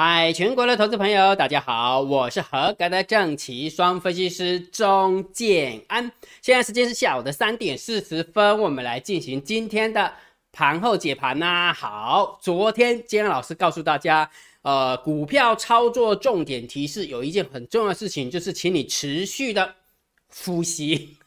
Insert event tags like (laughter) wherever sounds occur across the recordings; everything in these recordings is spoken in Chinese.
嗨，全国的投资朋友，大家好，我是合格的正奇双分析师钟建安。现在时间是下午的三点四十分，我们来进行今天的盘后解盘呐。好，昨天建安老师告诉大家，呃，股票操作重点提示有一件很重要的事情，就是请你持续的呼吸。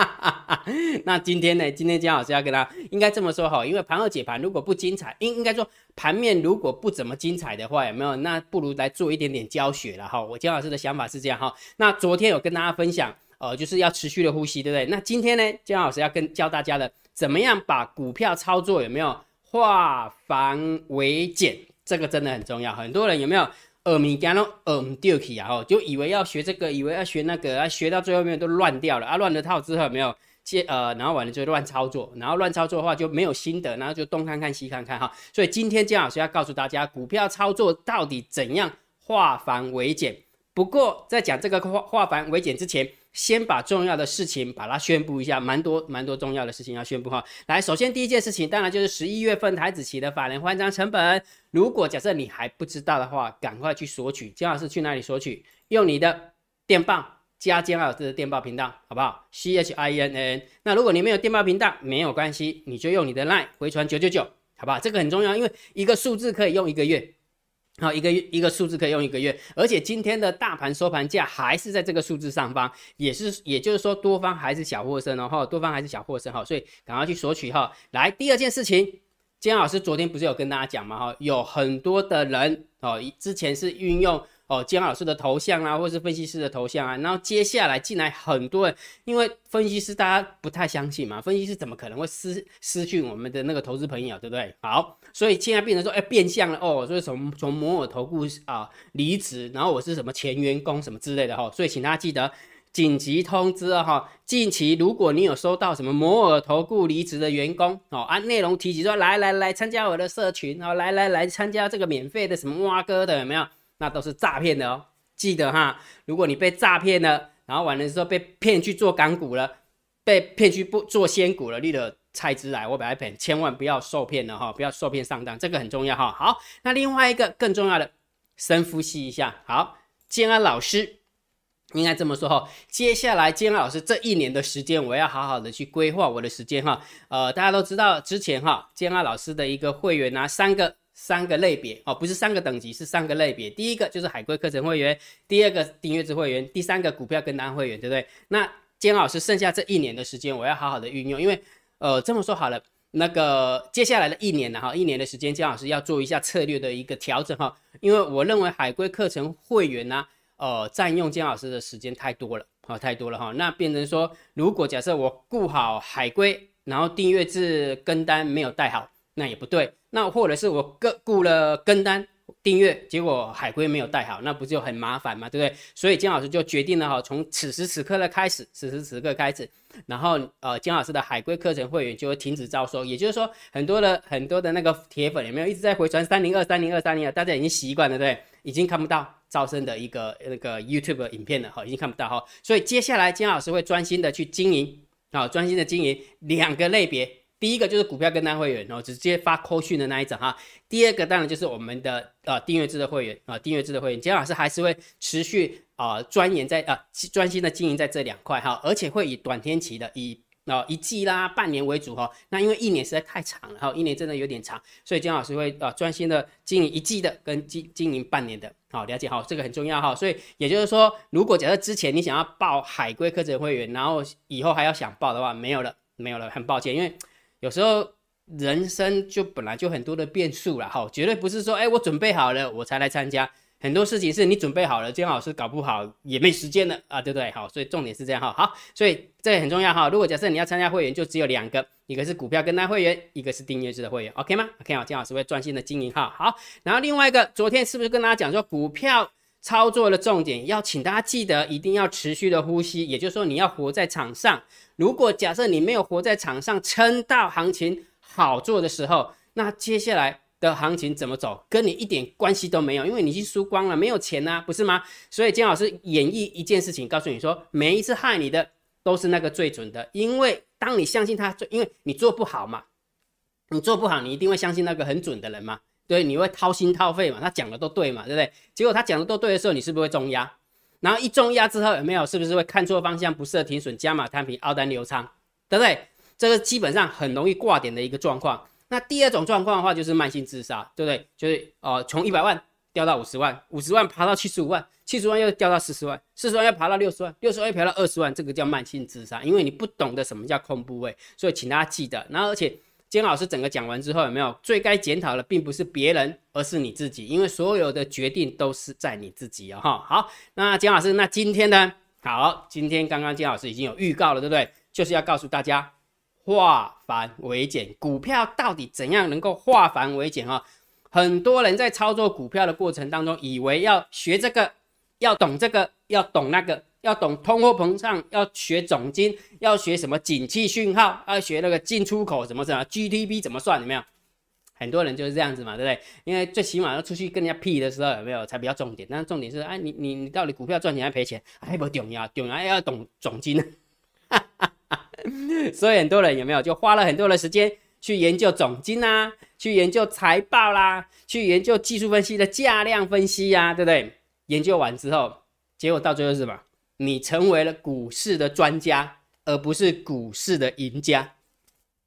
(laughs) 那今天呢？今天姜老师要跟他应该这么说哈，因为盘后解盘如果不精彩，应应该说盘面如果不怎么精彩的话，有没有？那不如来做一点点教学了哈。我姜老师的想法是这样哈。那昨天有跟大家分享，呃，就是要持续的呼吸，对不对？那今天呢，姜老师要跟教大家的，怎么样把股票操作有没有化繁为简？这个真的很重要。很多人有没有？耳鸣干咯，耳唔掉起啊！吼，就以为要学这个，以为要学那个，啊，学到最后面都乱掉了啊！乱了套之后没有接呃，然后完了就乱操作，然后乱操作的话就没有心得，然后就东看看西看看哈。所以今天姜老师要告诉大家，股票操作到底怎样化繁为简。不过在讲这个化化繁为简之前。先把重要的事情把它宣布一下，蛮多蛮多重要的事情要宣布哈。来，首先第一件事情，当然就是十一月份台子期的法人换张成本。如果假设你还不知道的话，赶快去索取。姜老师去哪里索取？用你的电报加姜老师的电报频道，好不好？C H I N N。那如果你没有电报频道，没有关系，你就用你的 LINE 回传九九九，好不好？这个很重要，因为一个数字可以用一个月。好，一个月一个数字可以用一个月，而且今天的大盘收盘价还是在这个数字上方，也是，也就是说多方还是小获胜哦，哈，多方还是小获胜哈，所以赶快去索取哈。来，第二件事情，金老师昨天不是有跟大家讲嘛，哈，有很多的人哦，之前是运用。哦，姜老师的头像啊，或是分析师的头像啊，然后接下来进来很多人，因为分析师大家不太相信嘛，分析师怎么可能会失失去我们的那个投资朋友，对不对？好，所以现在变成说，哎，变相了哦，所以从从摩尔投顾啊离职，然后我是什么前员工什么之类的哈，所以请大家记得紧急通知哈，近期如果你有收到什么摩尔投顾离职的员工哦，按内容提及说来来来参加我的社群哦，来来来参加这个免费的什么挖哥的有没有？那都是诈骗的哦，记得哈，如果你被诈骗了，然后完了之后被骗去做港股了，被骗去不做仙股了，你的菜之来我把它骗，千万不要受骗了哈，不要受骗上当，这个很重要哈。好，那另外一个更重要的，深呼吸一下。好，建安老师应该这么说哈，接下来建安老师这一年的时间，我要好好的去规划我的时间哈。呃，大家都知道之前哈，建安老师的一个会员拿三个。三个类别哦，不是三个等级，是三个类别。第一个就是海龟课程会员，第二个订阅制会员，第三个股票跟单会员，对不对？那姜老师剩下这一年的时间，我要好好的运用，因为呃这么说好了，那个接下来的一年呢哈，一年的时间，姜老师要做一下策略的一个调整哈，因为我认为海龟课程会员呢，呃占用姜老师的时间太多了，好太多了哈，那变成说，如果假设我顾好海龟，然后订阅制跟单没有带好。那也不对，那或者是我跟雇了跟单订阅，结果海龟没有带好，那不就很麻烦嘛，对不对？所以姜老师就决定了哈，从此时此刻的开始，此时此刻开始，然后呃，姜老师的海龟课程会员就会停止招收，也就是说，很多的很多的那个铁粉有没有一直在回传三零二三零二三零二，大家已经习惯了，对对？已经看不到招生的一个那个 YouTube 影片了哈，已经看不到哈，所以接下来姜老师会专心的去经营啊，专心的经营两个类别。第一个就是股票跟单会员哦，直接发扣讯的那一种哈。第二个当然就是我们的呃订阅制的会员啊，订阅制的会员，姜老师还是会持续啊钻研在啊专心的经营在这两块哈，而且会以短天期的以啊一季啦半年为主哈。那因为一年实在太长了哈，一年真的有点长，所以姜老师会啊专心的经营一季的跟经经营半年的，好了解好这个很重要哈。所以也就是说，如果假设之前你想要报海龟课程会员，然后以后还要想报的话，没有了没有了，很抱歉，因为。有时候人生就本来就很多的变数了，哈，绝对不是说，哎，我准备好了我才来参加，很多事情是你准备好了，姜老师搞不好也没时间了啊，对不对？好，所以重点是这样哈，好，所以这很重要哈。如果假设你要参加会员，就只有两个，一个是股票跟单会员，一个是订阅制的会员，OK 吗？OK 好，姜老师会专心的经营哈。好，然后另外一个，昨天是不是跟大家讲说，股票操作的重点要请大家记得，一定要持续的呼吸，也就是说你要活在场上。如果假设你没有活在场上，撑到行情好做的时候，那接下来的行情怎么走，跟你一点关系都没有，因为你已经输光了，没有钱呐，不是吗？所以金老师演绎一件事情，告诉你说，每一次害你的都是那个最准的，因为当你相信他，因为你做不好嘛，你做不好，你一定会相信那个很准的人嘛。对，你会掏心掏肺嘛，他讲的都对嘛，对不对？结果他讲的都对的时候，你是不是会重压？然后一重压之后有没有？是不是会看错方向，不设停损，加码摊平，凹单流仓，对不对？这个基本上很容易挂点的一个状况。那第二种状况的话，就是慢性自杀，对不对？就是哦，从一百万掉到五十万，五十万爬到七十五万，七十万又掉到四十万，四十万又爬到六十万，六十万又爬到二十万，这个叫慢性自杀，因为你不懂得什么叫空部位，所以请大家记得。然后而且。金老师整个讲完之后，有没有最该检讨的，并不是别人，而是你自己，因为所有的决定都是在你自己啊！哈，好，那金老师，那今天呢？好，今天刚刚金老师已经有预告了，对不对？就是要告诉大家化繁为简，股票到底怎样能够化繁为简啊？很多人在操作股票的过程当中，以为要学这个，要懂这个，要懂那个。要懂通货膨胀，要学总金，要学什么景气讯号，要学那个进出口怎么怎么 GDP 怎么算，有没有？很多人就是这样子嘛，对不对？因为最起码要出去跟人家 P 的时候，有没有才比较重点？但是重点是，哎，你你你到底股票赚钱还赔钱？还不重要，重要要懂总金。(laughs) 所以很多人有没有就花了很多的时间去研究总金啊，去研究财报啦，去研究技术分析的价量分析呀，对不对？研究完之后，结果到最后是什么？你成为了股市的专家，而不是股市的赢家，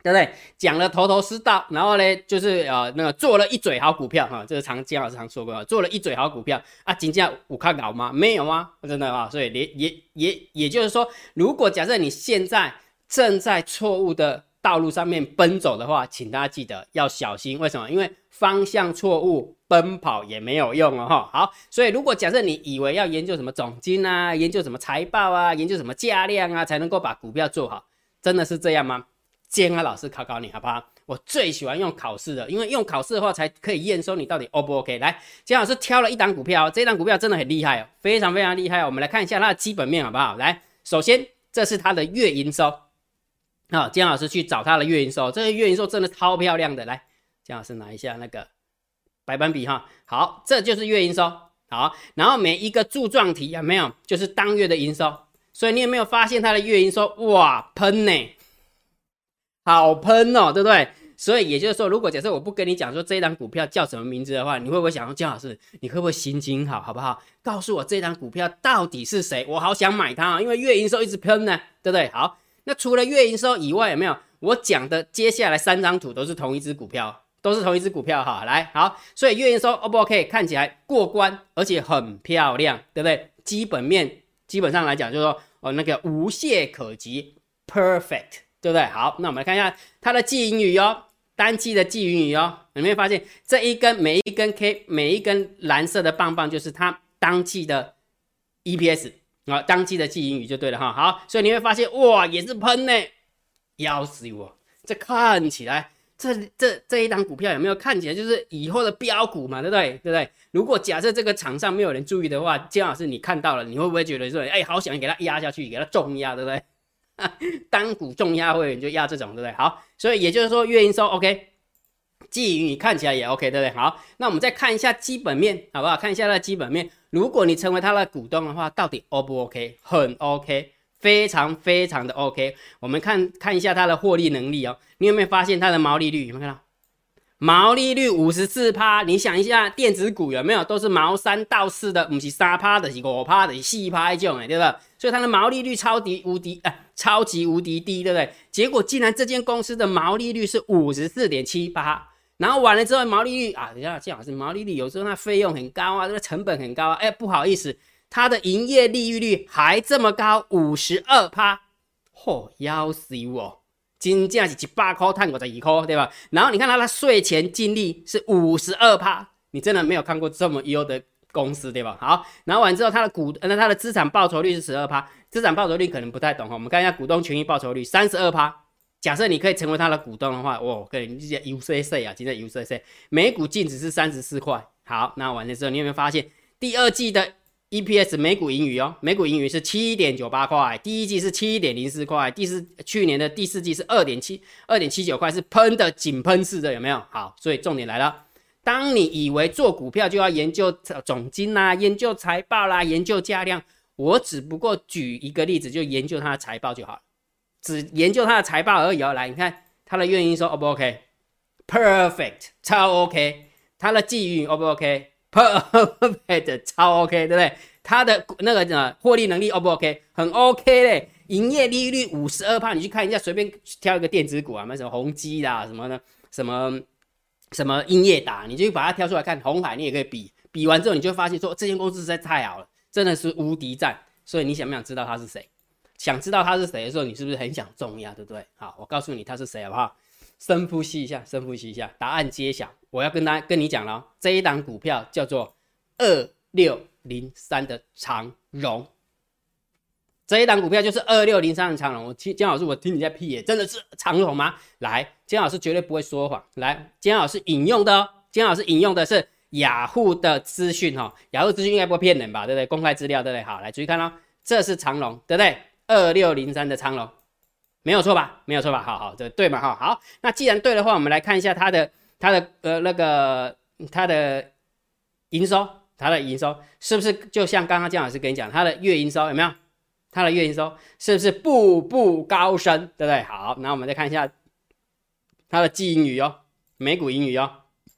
对不对？讲了头头是道，然后呢，就是呃那个做了一嘴好股票哈，这个常姜老师常说过，做了一嘴好股票啊，金价五看好吗？没有啊，真的啊，所以也也也也就是说，如果假设你现在正在错误的。道路上面奔走的话，请大家记得要小心。为什么？因为方向错误，奔跑也没有用哦。哈，好，所以如果假设你以为要研究什么总金啊，研究什么财报啊，研究什么价量啊，才能够把股票做好，真的是这样吗？建安老师考考你，好不好？我最喜欢用考试的，因为用考试的话才可以验收你到底 O 不 OK。来，建老师挑了一档股票，这档股票真的很厉害哦，非常非常厉害。我们来看一下它的基本面，好不好？来，首先这是它的月营收。好，姜老师去找他的月营收，这个月营收真的超漂亮的。来，姜老师拿一下那个白板笔哈。好，这就是月营收。好，然后每一个柱状体有没有？就是当月的营收。所以你有没有发现它的月营收？哇，喷呢，好喷哦，对不对？所以也就是说，如果假设我不跟你讲说这一档股票叫什么名字的话，你会不会想说姜老师，你会不会心情好，好不好？告诉我这档股票到底是谁？我好想买它啊，因为月营收一直喷呢，对不对？好。那除了月营收以外，有没有我讲的接下来三张图都是同一只股票，都是同一只股票哈。来，好，所以月营收 O 不 OK？看起来过关，而且很漂亮，对不对？基本面基本上来讲，就是说哦，那个无懈可击，perfect，对不对？好，那我们来看一下它的季盈余哦，单季的季盈余哦，有没有发现这一根每一根 K 每一根蓝色的棒棒就是它当季的 EPS。啊，当季的季盈余就对了哈。好，所以你会发现哇，也是喷呢，要死我！这看起来，这这这一档股票有没有看起来就是以后的标股嘛？对不对？对不对？如果假设这个场上没有人注意的话，姜老师你看到了，你会不会觉得说，哎，好想给它压下去，给它重压，对不对？(laughs) 单股重压会员就压这种，对不对？好，所以也就是说，月营收 OK。基于你看起来也 OK，对不对？好，那我们再看一下基本面，好不好？看一下它的基本面。如果你成为它的股东的话，到底 O 不 OK？很 OK，非常非常的 OK。我们看看一下它的获利能力哦。你有没有发现它的毛利率？有没有看到？毛利率五十四趴。你想一下，电子股有没有都是毛三到四的？不是三趴的，是五趴的，是四趴一种，哎，对吧？所以它的毛利率超级无敌，哎，超级无敌低，对不对？结果竟然这间公司的毛利率是五十四点七八。然后完了之后，毛利率啊，等下这样是，毛利率有时候它费用很高啊，这个成本很高啊。哎，不好意思，它的营业利率率还这么高，五十二趴，嚯，要死我！金价是一百块，探过十二块，对吧？然后你看它的税前净利是五十二趴，你真的没有看过这么优的公司，对吧？好，然后完之后，它的股，那它的资产报酬率是十二趴，资产报酬率可能不太懂哈，我们看一下股东权益报酬率三十二趴。假设你可以成为他的股东的话，哇，跟你讲 UCC 啊，今天 UCC 每股净值是三十四块。好，那完了之后，你有没有发现第二季的 EPS 每股盈余哦？每股盈余是七点九八块，第一季是七点零四块，第四去年的第四季是二点七二点七九块，是喷的井喷式的，有没有？好，所以重点来了，当你以为做股票就要研究总金啦，研究财报啦，研究价量，我只不过举一个例子，就研究它的财报就好了。只研究它的财报而已哦。来，你看它的月营说 O 不 OK？Perfect，超 OK。它的际遇 O 不 OK？(laughs) 超 OK，对不对？它的那个呢，获利能力 O 不 OK？很 OK 嘞。营业利率五十二帕，你去看一下，随便挑一个电子股啊，买什么宏基啦，什么的，什么什么英业达，你就把它挑出来看。红海你也可以比，比完之后你就发现说，这间公司实在太好了，真的是无敌战。所以你想不想知道他是谁？想知道他是谁的时候，你是不是很想中呀？对不对？好，我告诉你他是谁好不好？深呼吸一下，深呼吸一下，答案揭晓。我要跟大家跟你讲了，这一档股票叫做二六零三的长荣。这一档股票就是二六零三的长荣。我听姜老师，我听你在屁耶，真的是长荣吗？来，姜老师绝对不会说谎。来，姜老师引用的哦，姜老师引用的是雅虎的资讯哈，雅虎资讯应该不会骗人吧？对不对？公开资料对不对？好，来注意看哦，这是长荣，对不对？二六零三的长荣，没有错吧？没有错吧？好好，这对嘛？哈，好，那既然对的话，我们来看一下它的它的呃那个它的营收，它的营收是不是就像刚刚姜老师跟你讲，它的月营收有没有？它的月营收是不是步步高升，对不对？好，那我们再看一下它的季英语哦，美股英语哦，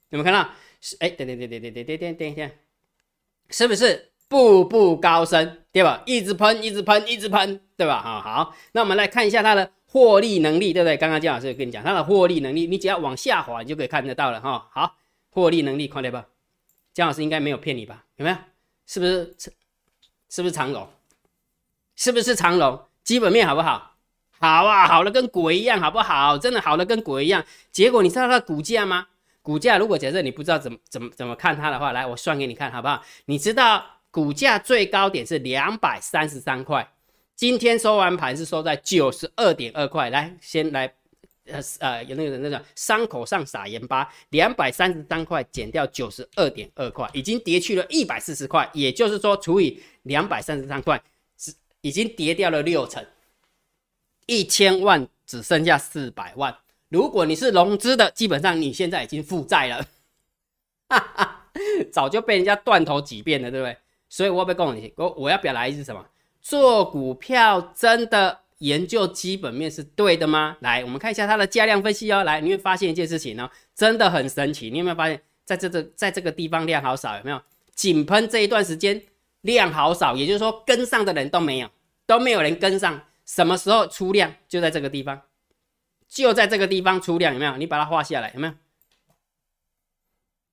有没有看到？是哎，等等等等等等等等一下，是不是步步高升，对吧？一直喷，一直喷，一直喷，对吧？好好，那我们来看一下它的获利能力，对不对？刚刚姜老师跟你讲它的获利能力，你只要往下滑，你就可以看得到了哈。好，获利能力看到不？姜老师应该没有骗你吧？有没有？是不是？是不是长龙？是不是长龙基本面好不好？好啊，好的跟鬼一样，好不好？真的好的跟鬼一样。结果你知道它的股价吗？股价如果假设你不知道怎么怎么怎么看它的话，来我算给你看好不好？你知道股价最高点是两百三十三块，今天收完盘是收在九十二点二块。来，先来呃呃有那个那个伤口上撒盐巴，两百三十三块减掉九十二点二块，已经跌去了一百四十块，也就是说除以两百三十三块是。已经跌掉了六成，一千万只剩下四百万。如果你是融资的，基本上你现在已经负债了，哈哈，早就被人家断头几遍了，对不对？所以我要不要告诉你，我我要表达意思什么？做股票真的研究基本面是对的吗？来，我们看一下它的加量分析哦。来，你会发现一件事情呢，真的很神奇。你有没有发现，在这个在这个地方量好少？有没有？井喷这一段时间量好少，也就是说跟上的人都没有。都没有人跟上，什么时候出量就在这个地方，就在这个地方出量，有没有？你把它画下来，有没有？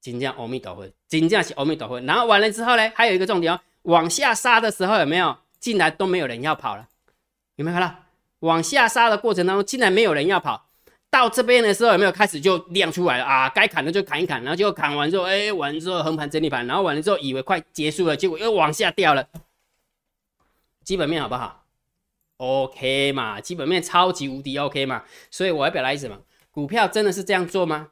金价阿弥陀佛，金价是阿弥陀佛。然后完了之后呢，还有一个重点哦，往下杀的时候有没有？进来都没有人要跑了，有没有看到？往下杀的过程当中，竟然没有人要跑，到这边的时候有没有开始就亮出来了啊？该砍的就砍一砍，然后就砍完之后，哎，完了之后横盘整理盘，然后完了之后以为快结束了，结果又往下掉了。基本面好不好？OK 嘛，基本面超级无敌 OK 嘛，所以我要表达意思嘛，股票真的是这样做吗？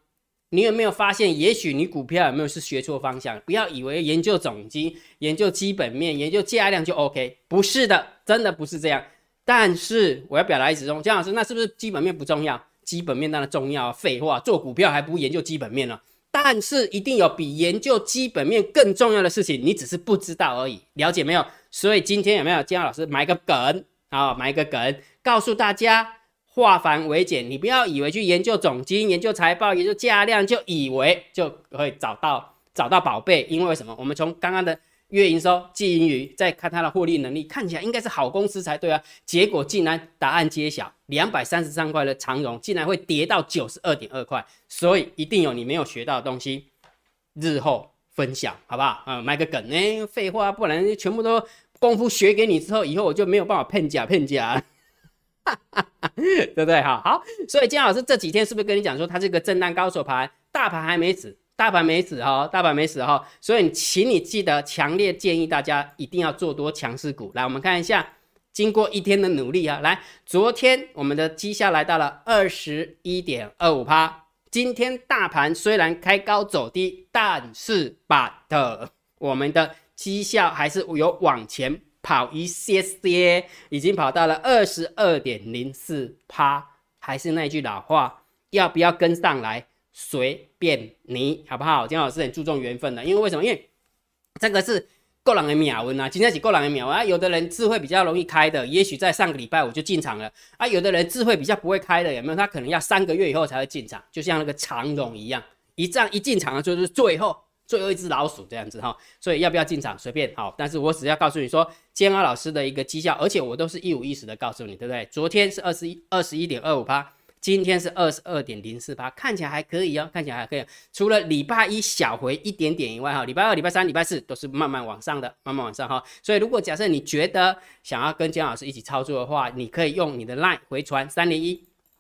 你有没有发现，也许你股票有没有是学错方向？不要以为研究总金、研究基本面、研究价量就 OK，不是的，真的不是这样。但是我要表达意思中，姜老师，那是不是基本面不重要？基本面当然重要，废话，做股票还不如研究基本面呢？但是一定有比研究基本面更重要的事情，你只是不知道而已，了解没有？所以今天有没有姜老师埋个梗啊？埋个梗，告诉大家化繁为简。你不要以为去研究总金、研究财报、研究价量，就以为就可以找到找到宝贝。因为什么？我们从刚刚的月营收、季盈余，再看它的获利能力，看起来应该是好公司才对啊。结果竟然答案揭晓，两百三十三块的长荣竟然会跌到九十二点二块。所以一定有你没有学到的东西，日后。分享好不好？啊，卖个梗呢？废话，不然全部都功夫学给你之后，以后我就没有办法骗假骗假，哈 (laughs) 对不对？哈，好，所以姜老师这几天是不是跟你讲说，它这个震荡高手盘，大盘还没死，大盘没死哈，大盘没死哈，所以请你记得，强烈建议大家一定要做多强势股。来，我们看一下，经过一天的努力啊，来，昨天我们的绩效来到了二十一点二五趴。今天大盘虽然开高走低，但是 but 我们的绩效还是有往前跑一些些，已经跑到了二十二点零四趴。还是那句老话，要不要跟上来随便你，好不好？姜老师很注重缘分的，因为为什么？因为这个是。够人的秒文啊，今天起够人的秒啊！有的人智慧比较容易开的，也许在上个礼拜我就进场了啊。有的人智慧比较不会开的，有没有？他可能要三个月以后才会进场，就像那个长荣一样，一仗一进场的就是最后最后一只老鼠这样子哈，所以要不要进场随便好，但是我只要告诉你说，煎熬老师的一个绩效，而且我都是一五一十的告诉你，对不对？昨天是二十一二十一点二五八。今天是二十二点零四八，看起来还可以哦，看起来还可以。除了礼拜一小回一点点以外，哈，礼拜二、礼拜三、礼拜四都是慢慢往上的，慢慢往上哈。所以，如果假设你觉得想要跟姜老师一起操作的话，你可以用你的 line 回传三零一，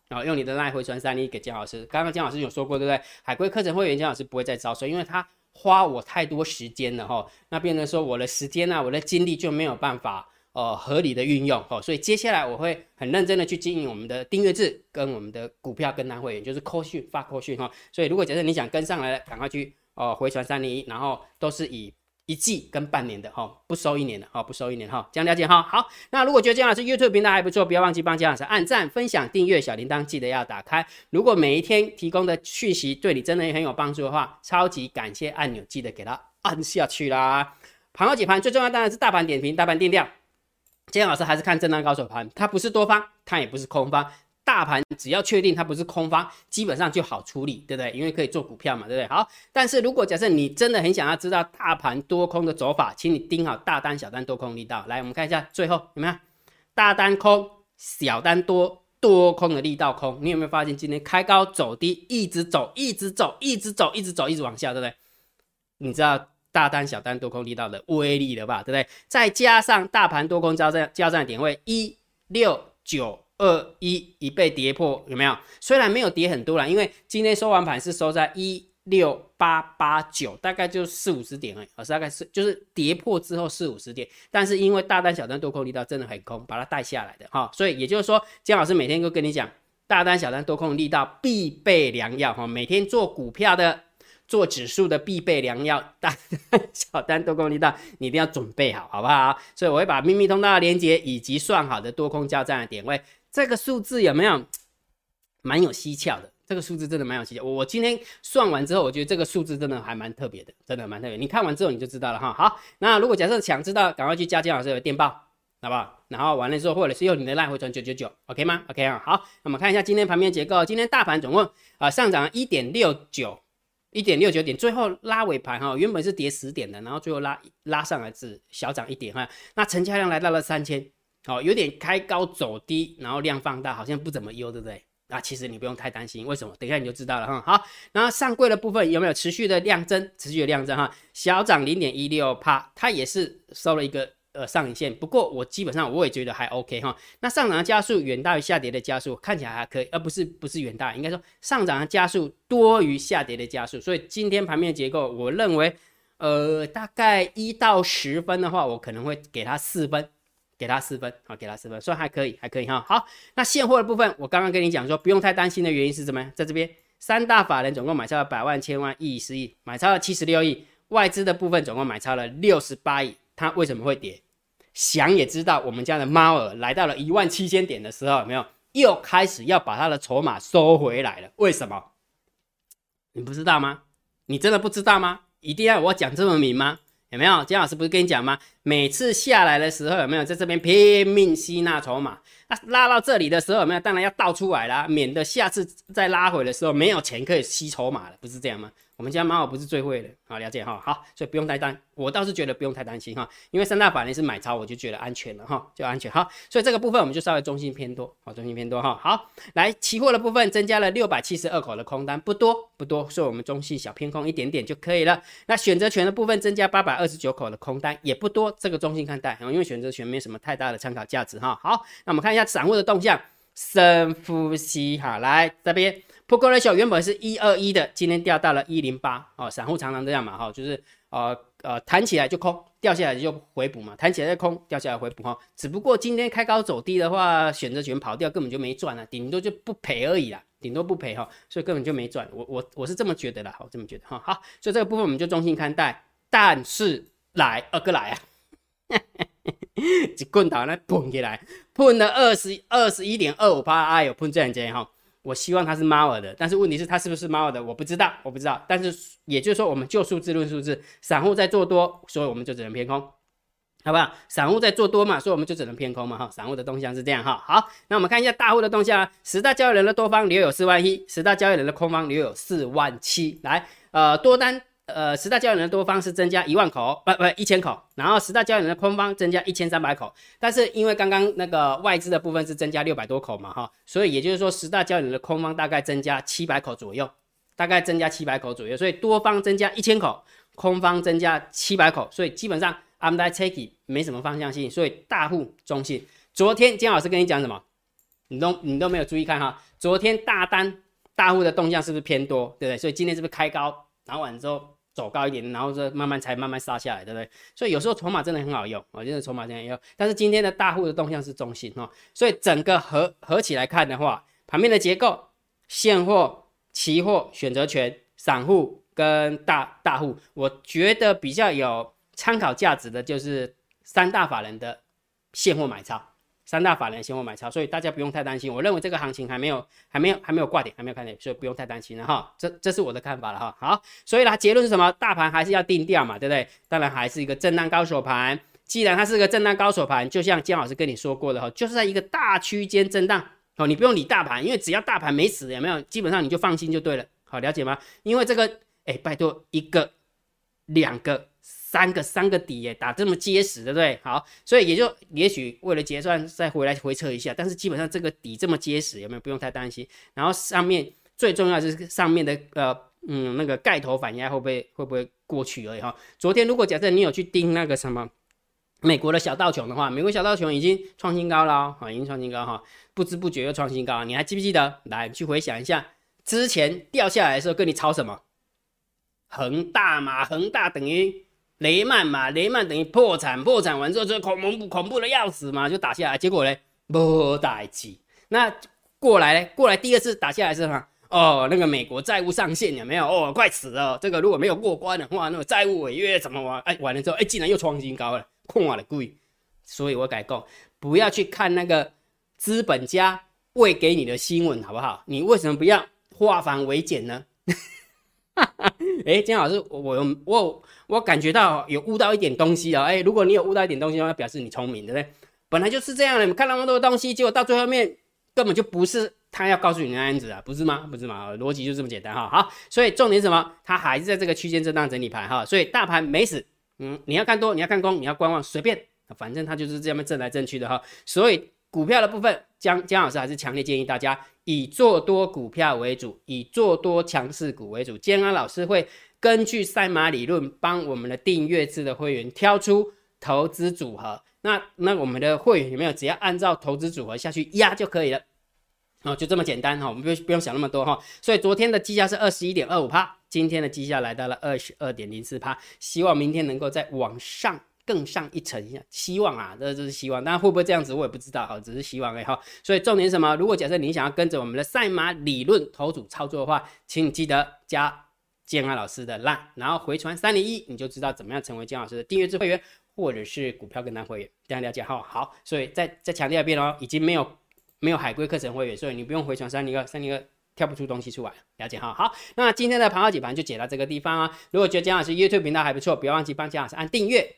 啊，用你的 line 回传三零一给姜老师。刚刚姜老师有说过，对不对？海龟课程会员姜老师不会再招收，因为他花我太多时间了哈。那变成说我的时间啊，我的精力就没有办法。呃，合理的运用哦，所以接下来我会很认真的去经营我们的订阅制跟我们的股票跟单会员，就是扣讯发扣讯哈。所以如果假设你想跟上来，赶快去哦回传三零一，然后都是以一季跟半年的哈，不收一年的哈，不收一年哈，这样了解哈。好，那如果觉得姜老师 YouTube 频道还不错，不要忘记帮姜老师按赞、分享、订阅小铃铛，记得要打开。如果每一天提供的讯息对你真的很有帮助的话，超级感谢按钮记得给它按下去啦。盘后解盘最重要当然是大盘点评、大盘定调。今天老师还是看震荡高手盘，它不是多方，它也不是空方，大盘只要确定它不是空方，基本上就好处理，对不对？因为可以做股票嘛，对不对？好，但是如果假设你真的很想要知道大盘多空的走法，请你盯好大单、小单多空力道。来，我们看一下最后有没有大单空、小单多、多空的力道空。你有没有发现今天开高走低，一直走，一直走，一直走，一直走，一直往下，对不对？你知道？大单、小单多空力道的威力了吧，对不对？再加上大盘多空交战交战点位一六九二一已被跌破，有没有？虽然没有跌很多了，因为今天收完盘是收在一六八八九，大概就四五十点而已，而大概是就是跌破之后四五十点，但是因为大单、小单多空力道真的很空，把它带下来的哈，所以也就是说，姜老师每天都跟你讲，大单、小单多空力道必备良药哈，每天做股票的。做指数的必备良药，(laughs) 大小单多空力道，你一定要准备好，好不好？所以我会把秘密通道的连接以及算好的多空交战的点位，这个数字有没有 (tsk) 蛮有蹊跷的？这个数字真的蛮有蹊跷。我今天算完之后，我觉得这个数字真的还蛮特别的，真的蛮特别。你看完之后你就知道了哈。好，那如果假设想知道，赶快去加金老师的电报，好不好？然后完了之后，或者是用你的赖回传九九九，OK 吗？OK 啊。好，那么看一下今天盘面结构，今天大盘总共啊上涨一点六九。一点六九点，最后拉尾盘哈，原本是跌十点的，然后最后拉拉上来是小涨一点哈。那成交量来到了三千，哦，有点开高走低，然后量放大，好像不怎么优，对不对？那其实你不用太担心，为什么？等一下你就知道了哈。好，然后上柜的部分有没有持续的量增？持续的量增哈，小涨零点一六帕，它也是收了一个。呃，上影线，不过我基本上我也觉得还 OK 哈。那上涨的加速远大于下跌的加速，看起来还可以，而不是不是远大，应该说上涨的加速多于下跌的加速。所以今天盘面结构，我认为，呃，大概一到十分的话，我可能会给它四分，给它四分，好，给它四分，算还可以，还可以哈。好，那现货的部分，我刚刚跟你讲说不用太担心的原因是什么？在这边三大法人总共买超了百万、千万、亿、十亿，买超了七十六亿，外资的部分总共买超了六十八亿。它为什么会跌？想也知道，我们家的猫儿来到了一万七千点的时候，有没有又开始要把它的筹码收回来了？为什么？你不知道吗？你真的不知道吗？一定要我讲这么明吗？有没有？姜老师不是跟你讲吗？每次下来的时候，有没有在这边拼命吸纳筹码？那拉到这里的时候，有没有？当然要倒出来啦，免得下次再拉回的时候没有钱可以吸筹码了，不是这样吗？我们家猫不是最会的，好了解哈，好，所以不用太担，我倒是觉得不用太担心哈，因为三大法人是买超，我就觉得安全了哈，就安全好，所以这个部分我们就稍微中心偏多，好，中心偏多哈，好，来期货的部分增加了六百七十二口的空单，不多不多，所以我们中性小偏空一点点就可以了。那选择权的部分增加八百二十九口的空单也不多，这个中性看待，因为选择权没什么太大的参考价值哈。好，那我们看一下散户的动向，深呼吸哈，来这边。Put ratio 原本是一二一的，今天掉到了一零八哦。散户常常这样嘛，哈，就是呃呃弹起来就空，掉下来就回补嘛，弹起来就空，掉下来回补哈。只不过今天开高走低的话，选择权跑掉，根本就没赚了，顶多就不赔而已啦，顶多不赔哈，所以根本就没赚。我我我是这么觉得啦，好这么觉得哈。好，所以这个部分我们就中性看待。但是来二哥来啊，(laughs) 一棍打那砰起来，碰了二十二十一点二五八，哎呦，碰这样子哈。我希望它是猫耳的，但是问题是它是不是猫耳的，我不知道，我不知道。但是也就是说，我们就数字论数字，散户在做多，所以我们就只能偏空。好不好？散户在做多嘛，所以我们就只能偏空嘛哈。散户的动向是这样哈。好，那我们看一下大户的动向啊。十大交易人的多方留有四万一，十大交易人的空方留有四万七。来，呃，多单，呃，十大交易人的多方是增加一万口，不不一千口，然后十大交易人的空方增加一千三百口。但是因为刚刚那个外资的部分是增加六百多口嘛哈，所以也就是说十大交易人的空方大概增加七百口左右，大概增加七百口左右，所以多方增加一千口，空方增加七百口，所以基本上。I'm not taking，没什么方向性，所以大户中性。昨天金老师跟你讲什么？你都你都没有注意看哈。昨天大单大户的动向是不是偏多，对不对？所以今天是不是开高，然后完之后走高一点，然后这慢慢才慢慢杀下来，对不对？所以有时候筹码真的很好用，我觉得筹码真的很好用。但是今天的大户的动向是中性哈，所以整个合合起来看的话，盘面的结构，现货、期货、选择权、散户跟大大户，我觉得比较有。参考价值的就是三大法人的现货买超，三大法人现货买超，所以大家不用太担心。我认为这个行情还没有还没有还没有挂点，还没有看点，所以不用太担心了哈。这这是我的看法了哈。好，所以呢结论是什么？大盘还是要定调嘛，对不对？当然还是一个震荡高手盘。既然它是个震荡高手盘，就像姜老师跟你说过的哈，就是在一个大区间震荡哦，你不用理大盘，因为只要大盘没死，有没有？基本上你就放心就对了。好，了解吗？因为这个，哎，拜托一个两个。三个三个底耶，打这么结实，对不对？好，所以也就也许为了结算再回来回撤一下，但是基本上这个底这么结实，有没有不用太担心？然后上面最重要是上面的呃嗯那个盖头反压会不会会不会过去而已哈。昨天如果假设你有去盯那个什么美国的小道琼的话，美国小道琼已经创新高了哈，已经创新高哈，不知不觉又创新高，你还记不记得？来去回想一下之前掉下来的时候跟你炒什么？恒大嘛，恒大等于。雷曼嘛，雷曼等于破产，破产完之后就恐怖恐怖的要死嘛，就打下来，结果呢，没打击。那过来呢，过来第二次打下来是么？哦，那个美国债务上限有没有？哦，快死了！这个如果没有过关的话，那个债务违约怎么玩？哎，完了之后，哎，竟然又创新高了，空我的贵。所以我改讲，不要去看那个资本家喂给你的新闻，好不好？你为什么不要化繁为简呢？(laughs) 哎，金老师，我我我感觉到有悟到一点东西啊！哎，如果你有悟到一点东西的话，表示你聪明，对不对？本来就是这样的，你看那么多东西，结果到最后面根本就不是他要告诉你那样子啊，不是吗？不是吗？逻辑就这么简单哈。好，所以重点什么？它还是在这个区间震荡整理盘哈，所以大盘没死。嗯，你要看多，你要看空，你要观望，随便，反正它就是这样震来震去的哈。所以股票的部分，江江老师还是强烈建议大家。以做多股票为主，以做多强势股为主。建安老师会根据赛马理论，帮我们的订阅制的会员挑出投资组合。那那我们的会员有没有？只要按照投资组合下去压就可以了。哦，就这么简单哈，我们不用不用想那么多哈。所以昨天的计价是二十一点二五帕，今天的计价来到了二十二点零四帕，希望明天能够再往上。更上一层，希望啊，这这是希望，但会不会这样子，我也不知道哈，只是希望哎哈。所以重点是什么？如果假设你想要跟着我们的赛马理论投组操作的话，请你记得加建安老师的拉然后回传三零一，你就知道怎么样成为建安老师的订阅制会员，或者是股票跟单会员。大家了解哈？好，所以再再强调一遍哦，已经没有没有海归课程会员，所以你不用回传三零二，三零二跳不出东西出来。了解哈？好，那今天的盘号解盘就解到这个地方啊。如果觉得江老师 YouTube 频道还不错，不要忘记帮江老师按订阅。